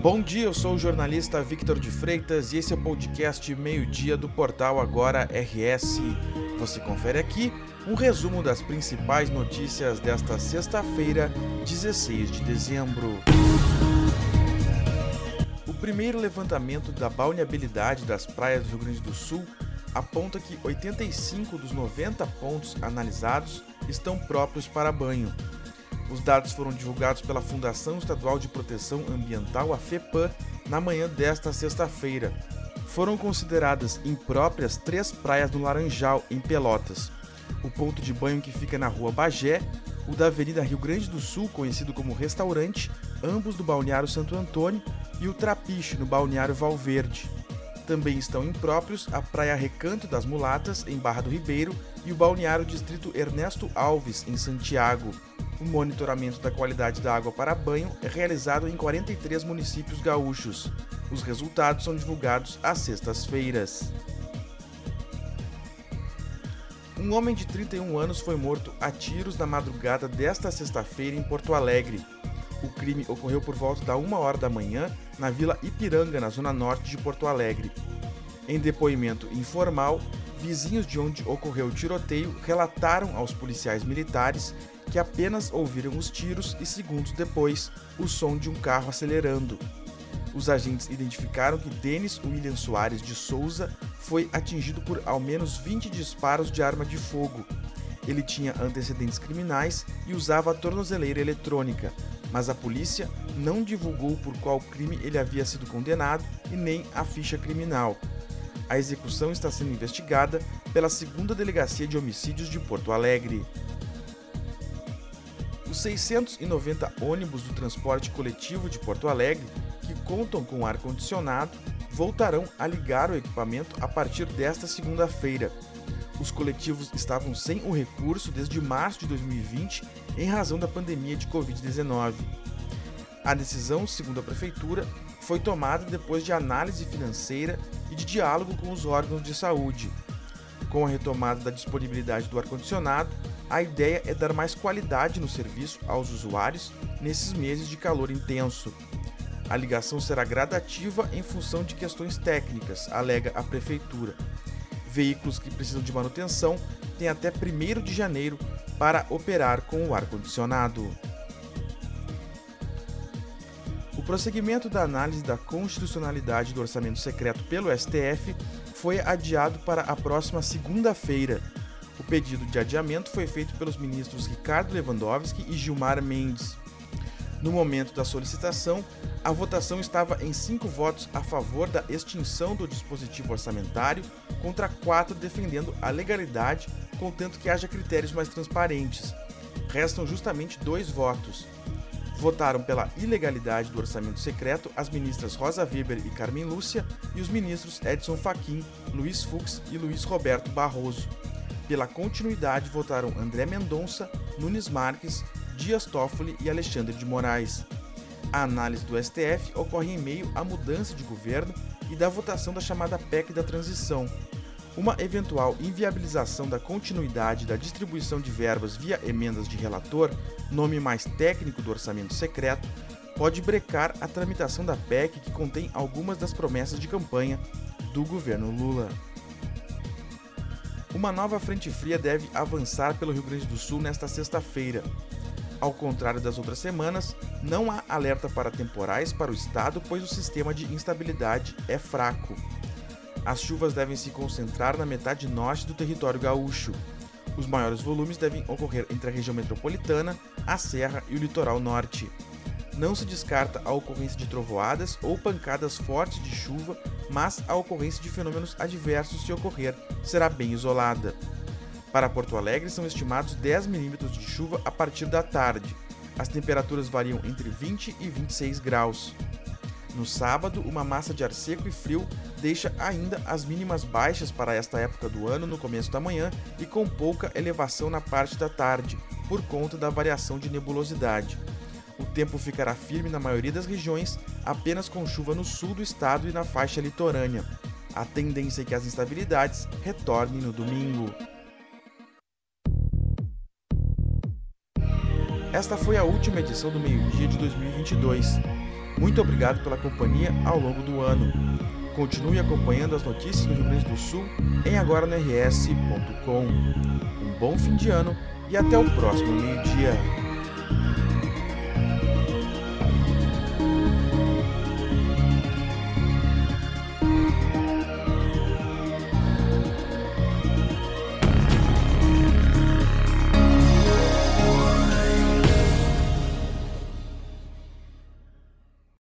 Bom dia, eu sou o jornalista Victor de Freitas e esse é o podcast Meio-Dia do portal Agora RS. Você confere aqui um resumo das principais notícias desta sexta-feira, 16 de dezembro. O primeiro levantamento da balneabilidade das praias do Rio Grande do Sul aponta que 85 dos 90 pontos analisados estão próprios para banho. Os dados foram divulgados pela Fundação Estadual de Proteção Ambiental, a FEPAM, na manhã desta sexta-feira. Foram consideradas impróprias três praias do Laranjal, em Pelotas. O ponto de banho que fica na rua Bagé, o da Avenida Rio Grande do Sul, conhecido como Restaurante, ambos do Balneário Santo Antônio, e o Trapiche, no Balneário Valverde. Também estão impróprios a Praia Recanto das Mulatas, em Barra do Ribeiro, e o Balneário Distrito Ernesto Alves, em Santiago. O monitoramento da qualidade da água para banho é realizado em 43 municípios gaúchos. Os resultados são divulgados às sextas-feiras. Um homem de 31 anos foi morto a tiros na madrugada desta sexta-feira em Porto Alegre. O crime ocorreu por volta da 1 hora da manhã na Vila Ipiranga, na zona norte de Porto Alegre. Em depoimento informal, vizinhos de onde ocorreu o tiroteio relataram aos policiais militares que apenas ouviram os tiros e segundos depois o som de um carro acelerando. Os agentes identificaram que Denis William Soares de Souza foi atingido por ao menos 20 disparos de arma de fogo. Ele tinha antecedentes criminais e usava a tornozeleira eletrônica, mas a polícia não divulgou por qual crime ele havia sido condenado e nem a ficha criminal. A execução está sendo investigada pela segunda Delegacia de Homicídios de Porto Alegre. Os 690 ônibus do transporte coletivo de Porto Alegre, que contam com ar-condicionado, voltarão a ligar o equipamento a partir desta segunda-feira. Os coletivos estavam sem o recurso desde março de 2020 em razão da pandemia de Covid-19. A decisão, segundo a Prefeitura, foi tomada depois de análise financeira e de diálogo com os órgãos de saúde. Com a retomada da disponibilidade do ar-condicionado, a ideia é dar mais qualidade no serviço aos usuários nesses meses de calor intenso. A ligação será gradativa em função de questões técnicas, alega a Prefeitura. Veículos que precisam de manutenção têm até 1 de janeiro para operar com o ar-condicionado. O prosseguimento da análise da constitucionalidade do orçamento secreto pelo STF foi adiado para a próxima segunda-feira. Pedido de adiamento foi feito pelos ministros Ricardo Lewandowski e Gilmar Mendes. No momento da solicitação, a votação estava em cinco votos a favor da extinção do dispositivo orçamentário, contra quatro defendendo a legalidade, contanto que haja critérios mais transparentes. Restam justamente dois votos. Votaram pela ilegalidade do orçamento secreto as ministras Rosa Weber e Carmen Lúcia e os ministros Edson Fachin, Luiz Fux e Luiz Roberto Barroso. Pela continuidade votaram André Mendonça, Nunes Marques, Dias Toffoli e Alexandre de Moraes. A análise do STF ocorre em meio à mudança de governo e da votação da chamada PEC da transição. Uma eventual inviabilização da continuidade da distribuição de verbas via emendas de relator, nome mais técnico do orçamento secreto, pode brecar a tramitação da PEC que contém algumas das promessas de campanha do governo Lula. Uma nova frente fria deve avançar pelo Rio Grande do Sul nesta sexta-feira. Ao contrário das outras semanas, não há alerta para temporais para o estado, pois o sistema de instabilidade é fraco. As chuvas devem se concentrar na metade norte do território gaúcho. Os maiores volumes devem ocorrer entre a região metropolitana, a Serra e o litoral norte. Não se descarta a ocorrência de trovoadas ou pancadas fortes de chuva, mas a ocorrência de fenômenos adversos, se ocorrer, será bem isolada. Para Porto Alegre, são estimados 10 milímetros de chuva a partir da tarde. As temperaturas variam entre 20 e 26 graus. No sábado, uma massa de ar seco e frio deixa ainda as mínimas baixas para esta época do ano no começo da manhã e com pouca elevação na parte da tarde, por conta da variação de nebulosidade. O tempo ficará firme na maioria das regiões, apenas com chuva no sul do estado e na faixa litorânea. A tendência é que as instabilidades retornem no domingo. Esta foi a última edição do meio-dia de 2022. Muito obrigado pela companhia ao longo do ano. Continue acompanhando as notícias do Rio Grande do Sul em agora.rs.com. Um bom fim de ano e até o próximo meio-dia.